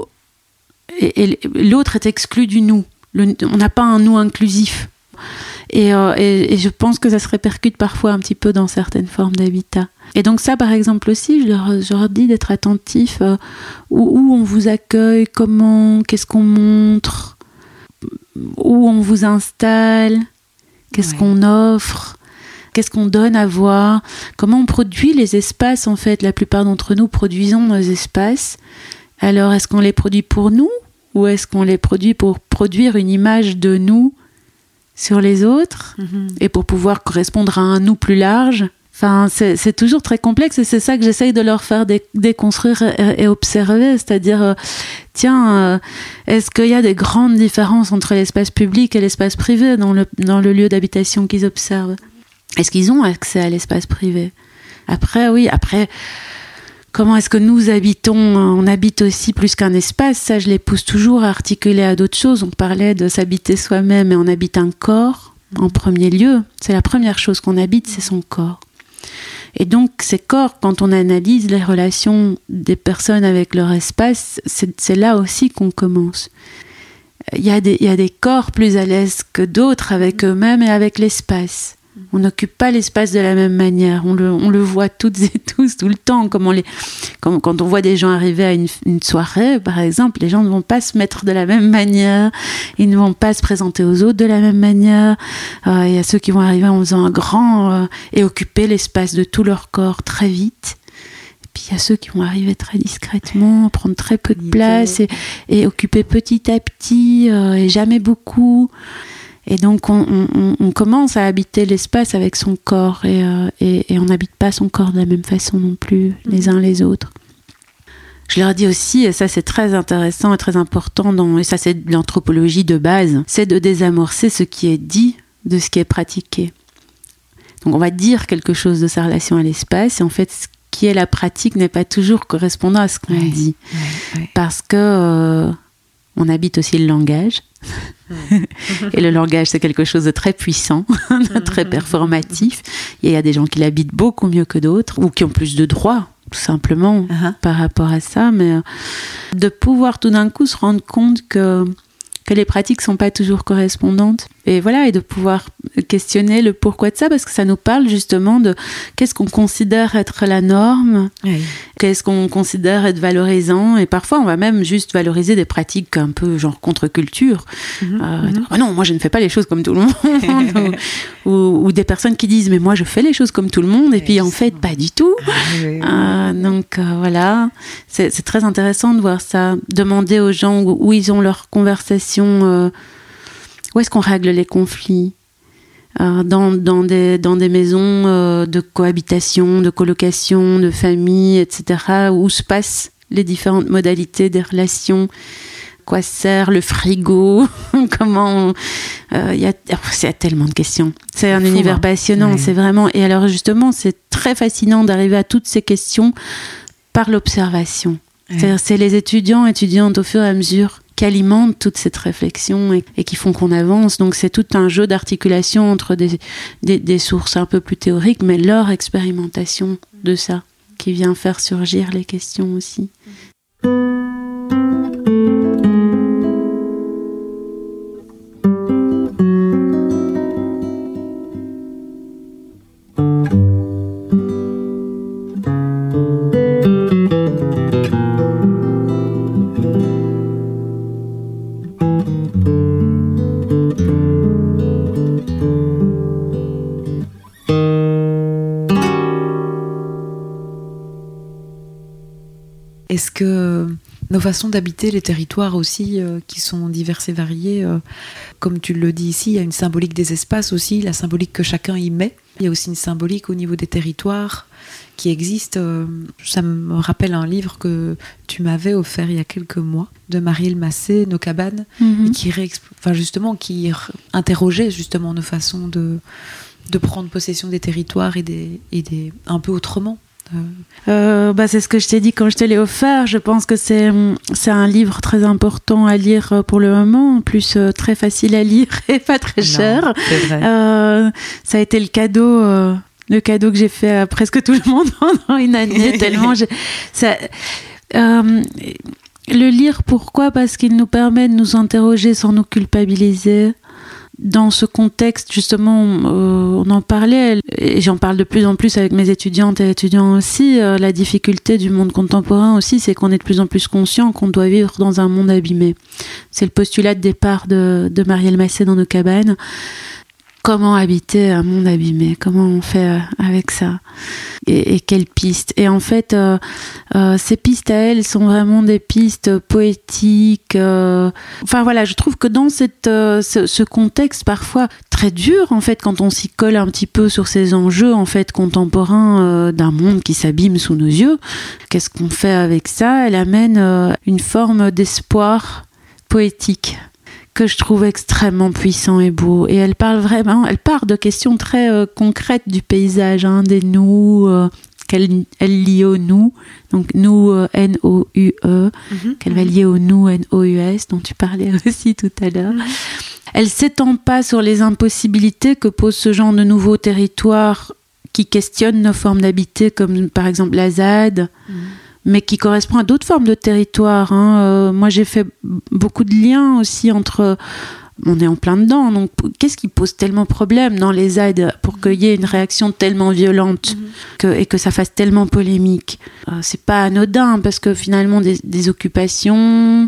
et, et l'autre est exclu du nous. Le- on n'a pas un nous inclusif et, euh, et- et je pense que ça se répercute parfois un petit peu dans certaines formes d'habitat. Et donc ça, par exemple aussi, je leur, je leur dis d'être attentifs euh, où, où on vous accueille, comment, qu'est-ce qu'on montre, où on vous installe, qu'est-ce Ouais. qu'on offre. qu'est-ce qu'on donne à voir, comment on produit les espaces en fait. La plupart d'entre nous produisons nos espaces. Alors est-ce qu'on les produit pour nous ou est-ce qu'on les produit pour produire une image de nous sur les autres Mhm. et pour pouvoir correspondre à un nous plus large Enfin, c'est c'est toujours très complexe et c'est ça que j'essaye de leur faire dé- déconstruire et, et observer. C'est-à-dire, euh, tiens, euh, est-ce qu'il y a des grandes différences entre l'espace public et l'espace privé dans le, dans le lieu d'habitation qu'ils observent? Est-ce qu'ils ont accès à l'espace privé? Après, oui, après, comment est-ce que nous habitons? On habite aussi plus qu'un espace. Ça, je les pousse toujours à articuler à d'autres choses. On parlait de s'habiter soi-même et on habite un corps en premier lieu. C'est la première chose qu'on habite, c'est son corps. Et donc, ces corps, quand on analyse les relations des personnes avec leur espace, c'est là aussi qu'on commence. Il y, a des, il y a des corps plus à l'aise que d'autres avec eux-mêmes et avec l'espace. On n'occupe pas l'espace de la même manière. On le, on le voit toutes et tous tout le temps. Comme on les, comme, quand on voit des gens arriver à une, une soirée, par exemple, les gens ne vont pas se mettre de la même manière. Ils ne vont pas se présenter aux autres de la même manière. Euh, Il y a ceux qui vont arriver en faisant un grand euh, et occuper l'espace de tout leur corps très vite. Et puis il y a ceux qui vont arriver très discrètement, prendre très peu de place et, et occuper petit à petit euh, et jamais beaucoup. Et donc on, on- on- on commence à habiter l'espace avec son corps et, euh, et- et on n'habite pas son corps de la même façon non plus les uns les autres. Je leur dis aussi, et ça c'est très intéressant et très important, dans, et ça c'est de l'anthropologie de base, c'est de désamorcer ce qui est dit de ce qui est pratiqué. Donc on va dire quelque chose de sa relation à l'espace et en fait ce qui est la pratique n'est pas toujours correspondant à ce qu'on Ouais. dit parce que euh, on habite aussi le langage. Et le langage, c'est quelque chose de très puissant, de très performatif. Et il y a des gens qui l'habitent beaucoup mieux que d'autres, ou qui ont plus de droits, tout simplement, Ah, par rapport à ça. Mais euh, de pouvoir tout d'un coup se rendre compte que, que les pratiques sont pas toujours correspondantes. Et voilà, et de pouvoir questionner le pourquoi de ça, parce que ça nous parle justement de qu'est-ce qu'on considère être la norme, qu'est-ce qu'on considère être valorisant. Et parfois on va même juste valoriser des pratiques un peu genre contre-culture. Mhm, Euh, mhm. Ah non moi je ne fais pas les choses comme tout le monde. Ou, ou- ou des personnes qui disent mais moi je fais les choses comme tout le monde et puis en fait pas du tout. Ah, oui, oui, oui. Euh, donc euh, voilà. C'est c'est très intéressant de voir ça. Demander aux gens où, où ils ont leur conversation euh, où est-ce qu'on règle les conflits? Euh, dans, dans, des, dans des maisons euh, de cohabitation, de colocation, de famille, etc., où se passent les différentes modalités des relations, quoi sert le frigo, comment... euh, Il y, a, il y a tellement de questions. C'est un univers hein. passionnant, Ouais. c'est vraiment... Et alors justement, c'est très fascinant d'arriver à toutes ces questions par l'observation. Ouais. C'est les étudiants, étudiantes au fur et à mesure qui alimentent toute cette réflexion et, qui font qu'on avance. Donc c'est tout un jeu d'articulation entre des, sources un peu plus théoriques, mais leur expérimentation de ça qui vient faire surgir les questions aussi. Nos façons d'habiter les territoires aussi, euh, qui sont diverses et variées, euh, comme tu le dis ici, il y a une symbolique des espaces aussi, la symbolique que chacun y met. Il y a aussi une symbolique au niveau des territoires qui existe. euh, ça me rappelle un livre que tu m'avais offert il y a quelques mois de Marielle Massé, Nos cabanes, et qui enfin justement qui interrogeait justement nos façons de de prendre possession des territoires et des et des un peu autrement. Euh, Euh, bah, c'est ce que je t'ai dit quand je te l'ai offert. Je pense que c'est c'est un livre très important à lire euh, pour le moment, en plus euh, très facile à lire et pas très cher. non. Euh, ça a été le cadeau, le cadeau que j'ai fait à presque tout le monde pendant une année, tellement j'ai- ça. le lire, pourquoi? Parce qu'il nous permet de nous interroger sans nous culpabiliser. Dans ce contexte, justement, euh, on en parlait, et j'en parle de plus en plus avec mes étudiantes et étudiants aussi. euh, la difficulté du monde contemporain aussi, c'est qu'on est de plus en plus conscient qu'on doit vivre dans un monde abîmé. C'est le postulat de départ de, de Marielle Massé dans nos cabanes comment habiter un monde abîmé Comment on fait euh, avec ça et, quelles pistes Et en fait, euh, euh, ces pistes à elles sont vraiment des pistes poétiques. Enfin voilà, je trouve que dans cette, ce, ce, contexte parfois très dur, en fait, quand on s'y colle un petit peu sur ces enjeux en fait contemporains d'un monde qui s'abîme sous nos yeux, qu'est-ce qu'on fait avec ça? Elle amène une forme d'espoir poétique que je trouve extrêmement puissant et beau. Et elle parle vraiment, elle part de questions très euh, concrètes du paysage, hein, des nous, euh, qu'elle elle lie au nous, donc nous euh, N-O-U-E, mm -hmm. qu'elle va lier au nous N-O-U-S, dont tu parlais aussi tout à l'heure. Mm -hmm. Elle s'étend pas sur les impossibilités que pose ce genre de nouveaux territoires qui questionnent nos formes d'habiter, comme par exemple la ZAD. Mm -hmm mais qui correspond à d'autres formes de territoire. Hein. Euh, moi, j'ai fait beaucoup de liens aussi entre. On est en plein dedans, donc qu'est-ce qui pose tellement problème dans les aides pour qu'il y ait une réaction tellement violente que, et que ça fasse tellement polémique? Euh, C'est pas anodin parce que finalement, des, des occupations,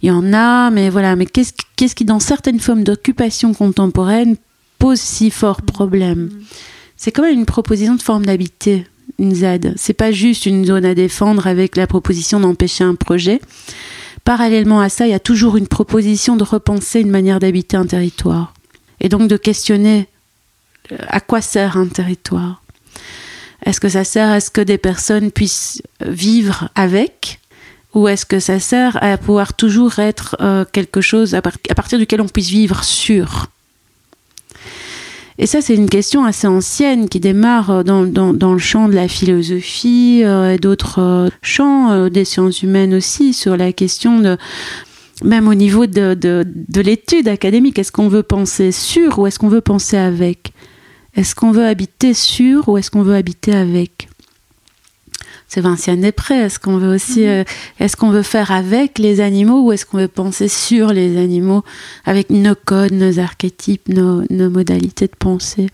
il y en a, mais voilà. Mais qu'est-ce qu'est-ce qui, dans certaines formes d'occupation contemporaine, pose si fort problème? Mm -hmm. C'est quand même une proposition de forme d'habiter une ZAD. C'est pas juste une zone à défendre avec la proposition d'empêcher un projet. Parallèlement à ça, il y a toujours une proposition de repenser une manière d'habiter un territoire. Et donc de questionner à quoi sert un territoire? Est-ce que ça sert à ce que des personnes puissent vivre avec? Ou est-ce que ça sert à pouvoir toujours être euh, quelque chose à, à, partir duquel on puisse vivre sûr? Et ça, c'est une question assez ancienne qui démarre dans, dans, dans le champ de la philosophie euh, et d'autres euh, champs euh, des sciences humaines aussi, sur la question de même au niveau de, de, de l'étude académique, est-ce qu'on veut penser sur ou est-ce qu'on veut penser avec? Est-ce qu'on veut habiter sur ou est-ce qu'on veut habiter avec? C'est Vinciane Després. Est-ce qu'on veut aussi, euh, est-ce qu'on veut faire avec les animaux ou est-ce qu'on veut penser sur les animaux avec nos codes, nos archétypes, nos, nos modalités de pensée?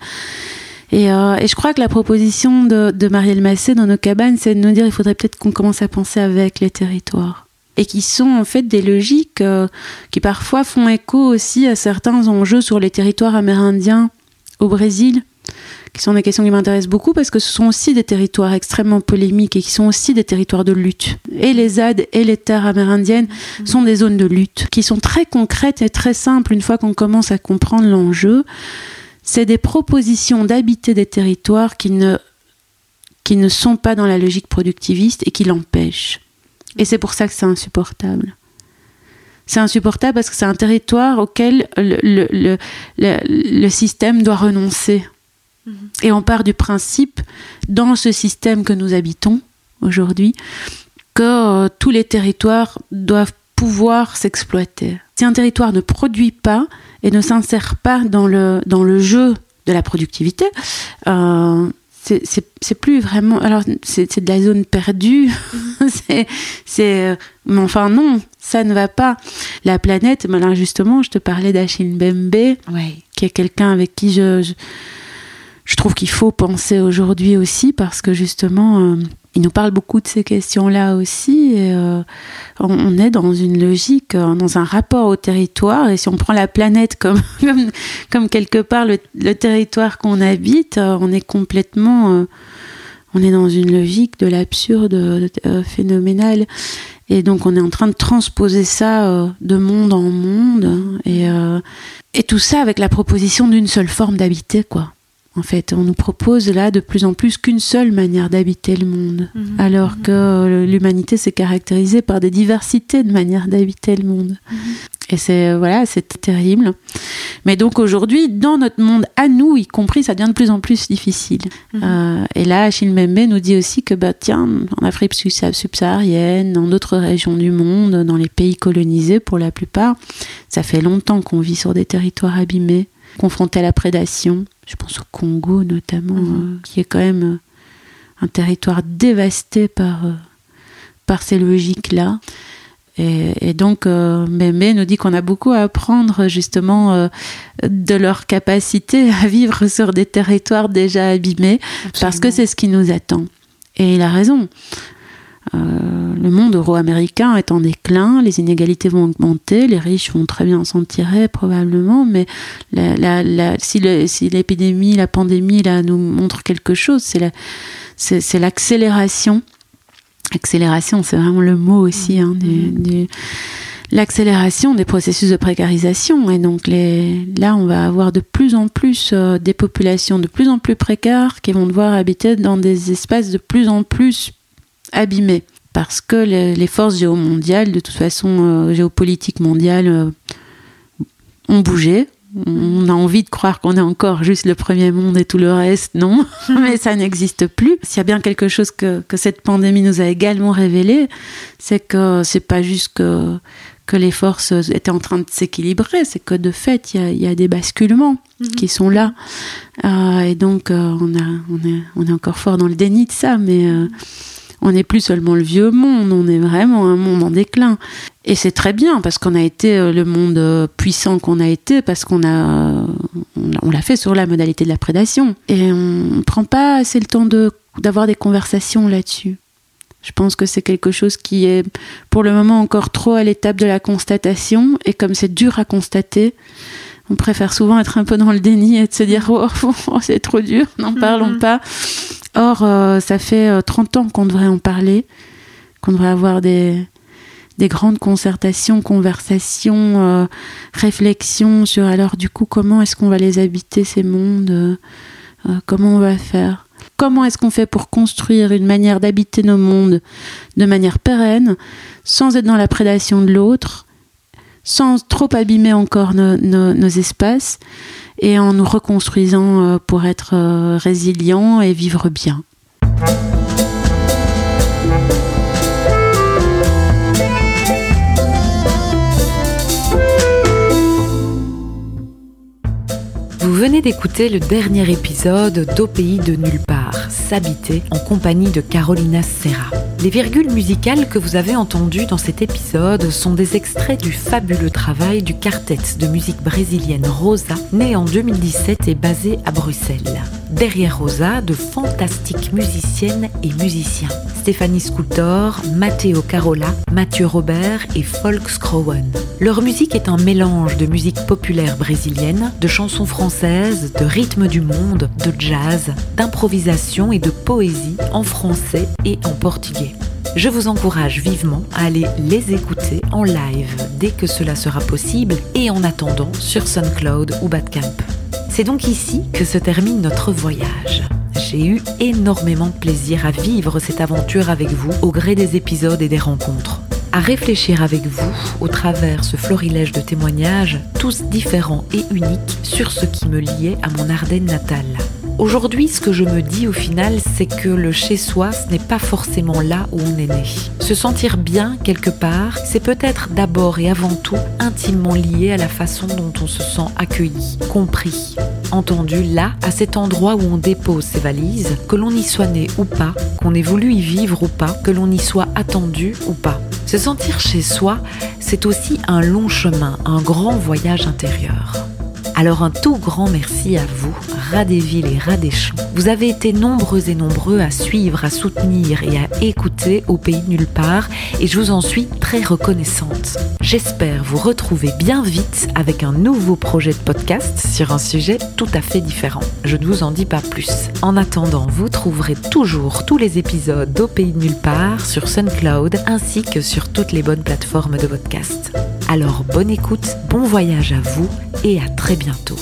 Et, euh, et, je crois que la proposition de, de Marielle Massé dans nos cabanes, c'est de nous dire il faudrait peut-être qu'on commence à penser avec les territoires. Et qui sont en fait des logiques euh, qui parfois font écho aussi à certains enjeux sur les territoires amérindiens au Brésil, qui sont des questions qui m'intéressent beaucoup parce que ce sont aussi des territoires extrêmement polémiques et qui sont aussi des territoires de lutte. Et les ZAD et les terres amérindiennes mmh. sont des zones de lutte qui sont très concrètes et très simples une fois qu'on commence à comprendre l'enjeu. C'est des propositions d'habiter des territoires qui ne, qui ne sont pas dans la logique productiviste et qui l'empêchent. Et c'est pour ça que c'est insupportable. C'est insupportable parce que c'est un territoire auquel le, le, le, le, système doit renoncer. Mmh. Et on part du principe, dans ce système que nous habitons aujourd'hui, que euh, tous les territoires doivent pouvoir s'exploiter. Si un territoire ne produit pas et ne s'insère pas dans le, dans le jeu de la productivité, euh, c'est plus vraiment alors c'est de la zone perdue c'est c'est mais enfin non ça ne va pas la planète mais là justement je te parlais d'Achille Bembe ouais. qui est quelqu'un avec qui je, je, je trouve qu'il faut penser aujourd'hui aussi parce que justement euh, il nous parle beaucoup de ces questions-là aussi. Euh, on, est dans une logique, euh, dans un rapport au territoire. Et si on prend la planète comme, quelque part le, territoire qu'on habite, on est complètement. On est dans une logique de l'absurde euh, phénoménal. Et donc on est en train de transposer ça de monde en monde. Et, et tout ça avec la proposition d'une seule forme d'habiter, quoi. En fait, on nous propose là de plus en plus qu'une seule manière d'habiter le monde, mmh, alors mmh. que l'humanité s'est caractérisée par des diversités de manières d'habiter le monde. Mmh. Et c'est voilà, c'est terrible. Mais donc aujourd'hui, dans notre monde à nous, y compris, ça devient de plus en plus difficile. Euh, et là, Achille Mbembe nous dit aussi que bah tiens, en Afrique subsaharienne, dans d'autres régions du monde, dans les pays colonisés pour la plupart, ça fait longtemps qu'on vit sur des territoires abîmés, confrontés à la prédation je pense au Congo notamment, mmh. euh, qui est quand même euh, un territoire dévasté par, euh, par ces logiques-là. Et, et, donc, euh, Mémé nous dit qu'on a beaucoup à apprendre justement euh, de leur capacité à vivre sur des territoires déjà abîmés, Absolument. parce que c'est ce qui nous attend. Et il a raison. Le monde euro-américain est en déclin, les inégalités vont augmenter, les riches vont très bien s'en tirer probablement, mais si l'épidémie, la pandémie là, nous montre quelque chose, c'est l'accélération. Accélération, c'est vraiment le mot aussi hein, l'accélération des processus de précarisation. Et donc là, on va avoir de plus en plus euh, des populations de plus en plus précaires qui vont devoir habiter dans des espaces de plus en plus abîmés. Parce que les, forces géomondiales, de toute façon euh, géopolitiques mondiales, euh, ont bougé. On a envie de croire qu'on est encore juste le premier monde et tout le reste, non, mais ça n'existe plus. S'il y a bien quelque chose que, que cette pandémie nous a également révélé, c'est que c'est pas juste que que les forces étaient en train de s'équilibrer, c'est que de fait, il y a, des basculements mhm. qui sont là. Euh, et donc, euh, on, a, on, est, on est encore fort dans le déni de ça, mais euh, on n'est plus seulement le vieux monde, on est vraiment un monde en déclin. Et c'est très bien, parce qu'on a été le monde puissant qu'on a été, parce qu'on a, on l'a fait sur la modalité de la prédation. Et on ne prend pas assez le temps d'avoir des conversations là-dessus. Je pense que c'est quelque chose qui est pour le moment encore trop à l'étape de la constatation et comme c'est dur à constater, on préfère souvent être un peu dans le déni et de se dire oh, oh c'est trop dur, n'en parlons mhm. pas. Or, euh, ça fait 30 euh, ans qu'on devrait en parler, qu'on devrait avoir des, des grandes concertations, conversations, euh, réflexions sur alors du coup comment est-ce qu'on va les habiter ces mondes, comment on va faire? Comment est-ce qu'on fait pour construire une manière d'habiter nos mondes de manière pérenne, sans être dans la prédation de l'autre, sans trop abîmer encore nos, espaces, et en nous reconstruisant euh, pour être euh, résilients et vivre bien. Vous venez d'écouter le dernier épisode d'Au pays de nulle part, s'habiter en compagnie de Carolina Serra. Les virgules musicales que vous avez entendues dans cet épisode sont des extraits du fabuleux travail du quartet de musique brésilienne Rosa, né en 2017 et basé à Bruxelles. Derrière Rosa, de fantastiques musiciennes et musiciens. Stéphanie Scultor, Matteo Carola, Mathieu Robert et Folk Scrowen. Leur musique est un mélange de musique populaire brésilienne, de chansons françaises, de rythme du monde, de jazz, d'improvisation et de poésie en français et en portugais. Je vous encourage vivement à aller les écouter en live dès que cela sera possible et en attendant sur SoundCloud ou Badcamp. C'est donc ici que se termine notre voyage. J'ai eu énormément de plaisir à vivre cette aventure avec vous au gré des épisodes et des rencontres. À réfléchir avec vous au travers ce florilège de témoignages, tous différents et uniques, sur ce qui me liait à mon Ardenne natale. Aujourd'hui, ce que je me dis au final, c'est que le chez-soi, ce n'est pas forcément là où on est né. Se sentir bien quelque part, c'est peut-être d'abord et avant tout intimement lié à la façon dont on se sent accueilli, compris, entendu là, à cet endroit où on dépose ses valises, que l'on y soit né ou pas, qu'on ait voulu y vivre ou pas, que l'on y soit attendu ou pas. Se sentir chez soi, c'est aussi un long chemin, un grand voyage intérieur. Alors un tout grand merci à vous, rats des villes et rats des champs. Vous avez été nombreux et nombreux à suivre, à soutenir et à écouter au pays nulle part et je vous en suis très reconnaissante. J'espère vous retrouver bien vite avec un nouveau projet de podcast sur un sujet tout à fait différent. Je ne vous en dis pas plus. En attendant, vous trouverez toujours tous les épisodes d'Au pays de nulle part sur SoundCloud ainsi que sur toutes les bonnes plateformes de podcast. Alors bonne écoute, bon voyage à vous et à très bientôt.